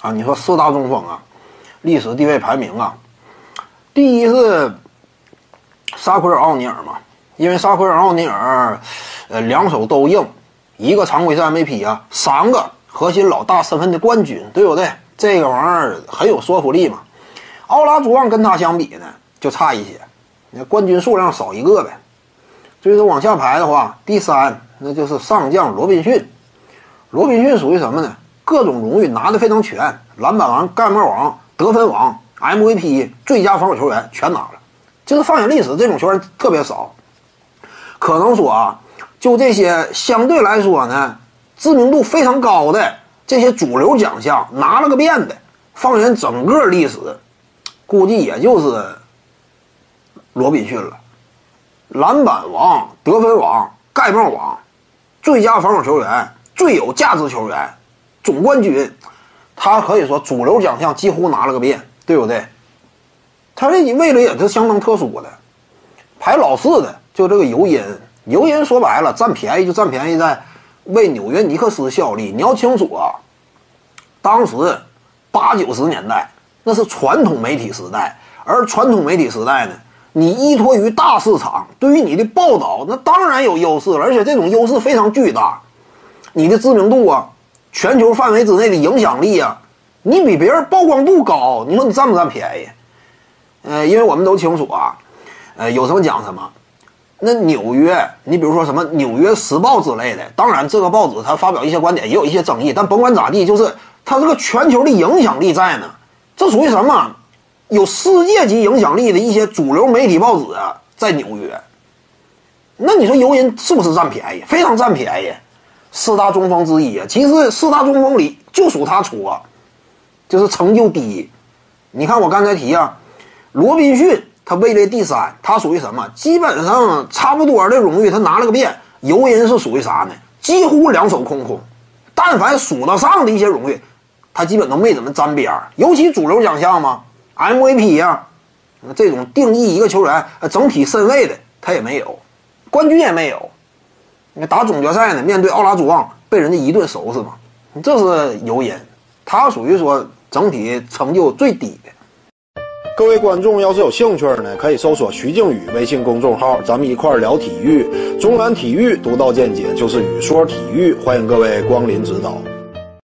啊，你说四大中锋啊，历史地位排名啊，第一是沙奎尔奥尼尔嘛，因为沙奎尔奥尼尔，呃，两手都硬，一个常规赛 MVP 啊，三个核心老大身份的冠军，对不对？这个玩意儿很有说服力嘛。奥拉朱旺跟他相比呢，就差一些，那冠军数量少一个呗。所以说往下排的话，第三那就是上将罗宾逊。罗宾逊属于什么呢？各种荣誉拿的非常全，篮板王、盖帽王、得分王、MVP、最佳防守球员全拿了。就是放眼历史，这种球员特别少。可能说啊，就这些相对来说呢，知名度非常高的这些主流奖项拿了个遍的，放眼整个历史，估计也就是罗宾逊了。篮板王、得分王、盖帽王、最佳防守球员、最有价值球员、总冠军，他可以说主流奖项几乎拿了个遍，对不对？他这位置也是相当特殊的。排老四的就这个尤因，尤因说白了占便宜就占便宜在为纽约尼克斯效力。你要清楚啊，当时八九十年代那是传统媒体时代，而传统媒体时代呢。你依托于大市场，对于你的报道，那当然有优势了，而且这种优势非常巨大。你的知名度啊，全球范围之内的影响力啊，你比别人曝光度高，你说你占不占便宜？呃，因为我们都清楚啊，呃，有什么讲什么。那纽约，你比如说什么《纽约时报》之类的，当然这个报纸它发表一些观点也有一些争议，但甭管咋地，就是它这个全球的影响力在呢。这属于什么？有世界级影响力的一些主流媒体报纸啊，在纽约。那你说尤因是不是占便宜？非常占便宜，四大中锋之一啊。其实四大中锋里就属他出，就是成就第一。你看我刚才提啊，罗宾逊他位列第三，他属于什么？基本上差不多的荣誉他拿了个遍。尤因是属于啥呢？几乎两手空空。但凡数得上的一些荣誉，他基本都没怎么沾边儿。尤其主流奖项嘛。MVP 呀，这种定义一个球员整体身位的他也没有，冠军也没有。你打总决赛呢，面对奥拉朱旺被人家一顿收拾嘛，这是尤因，他属于说整体成就最低的。各位观众要是有兴趣呢，可以搜索徐静宇微信公众号，咱们一块聊体育。中南体育独到见解就是语说体育，欢迎各位光临指导。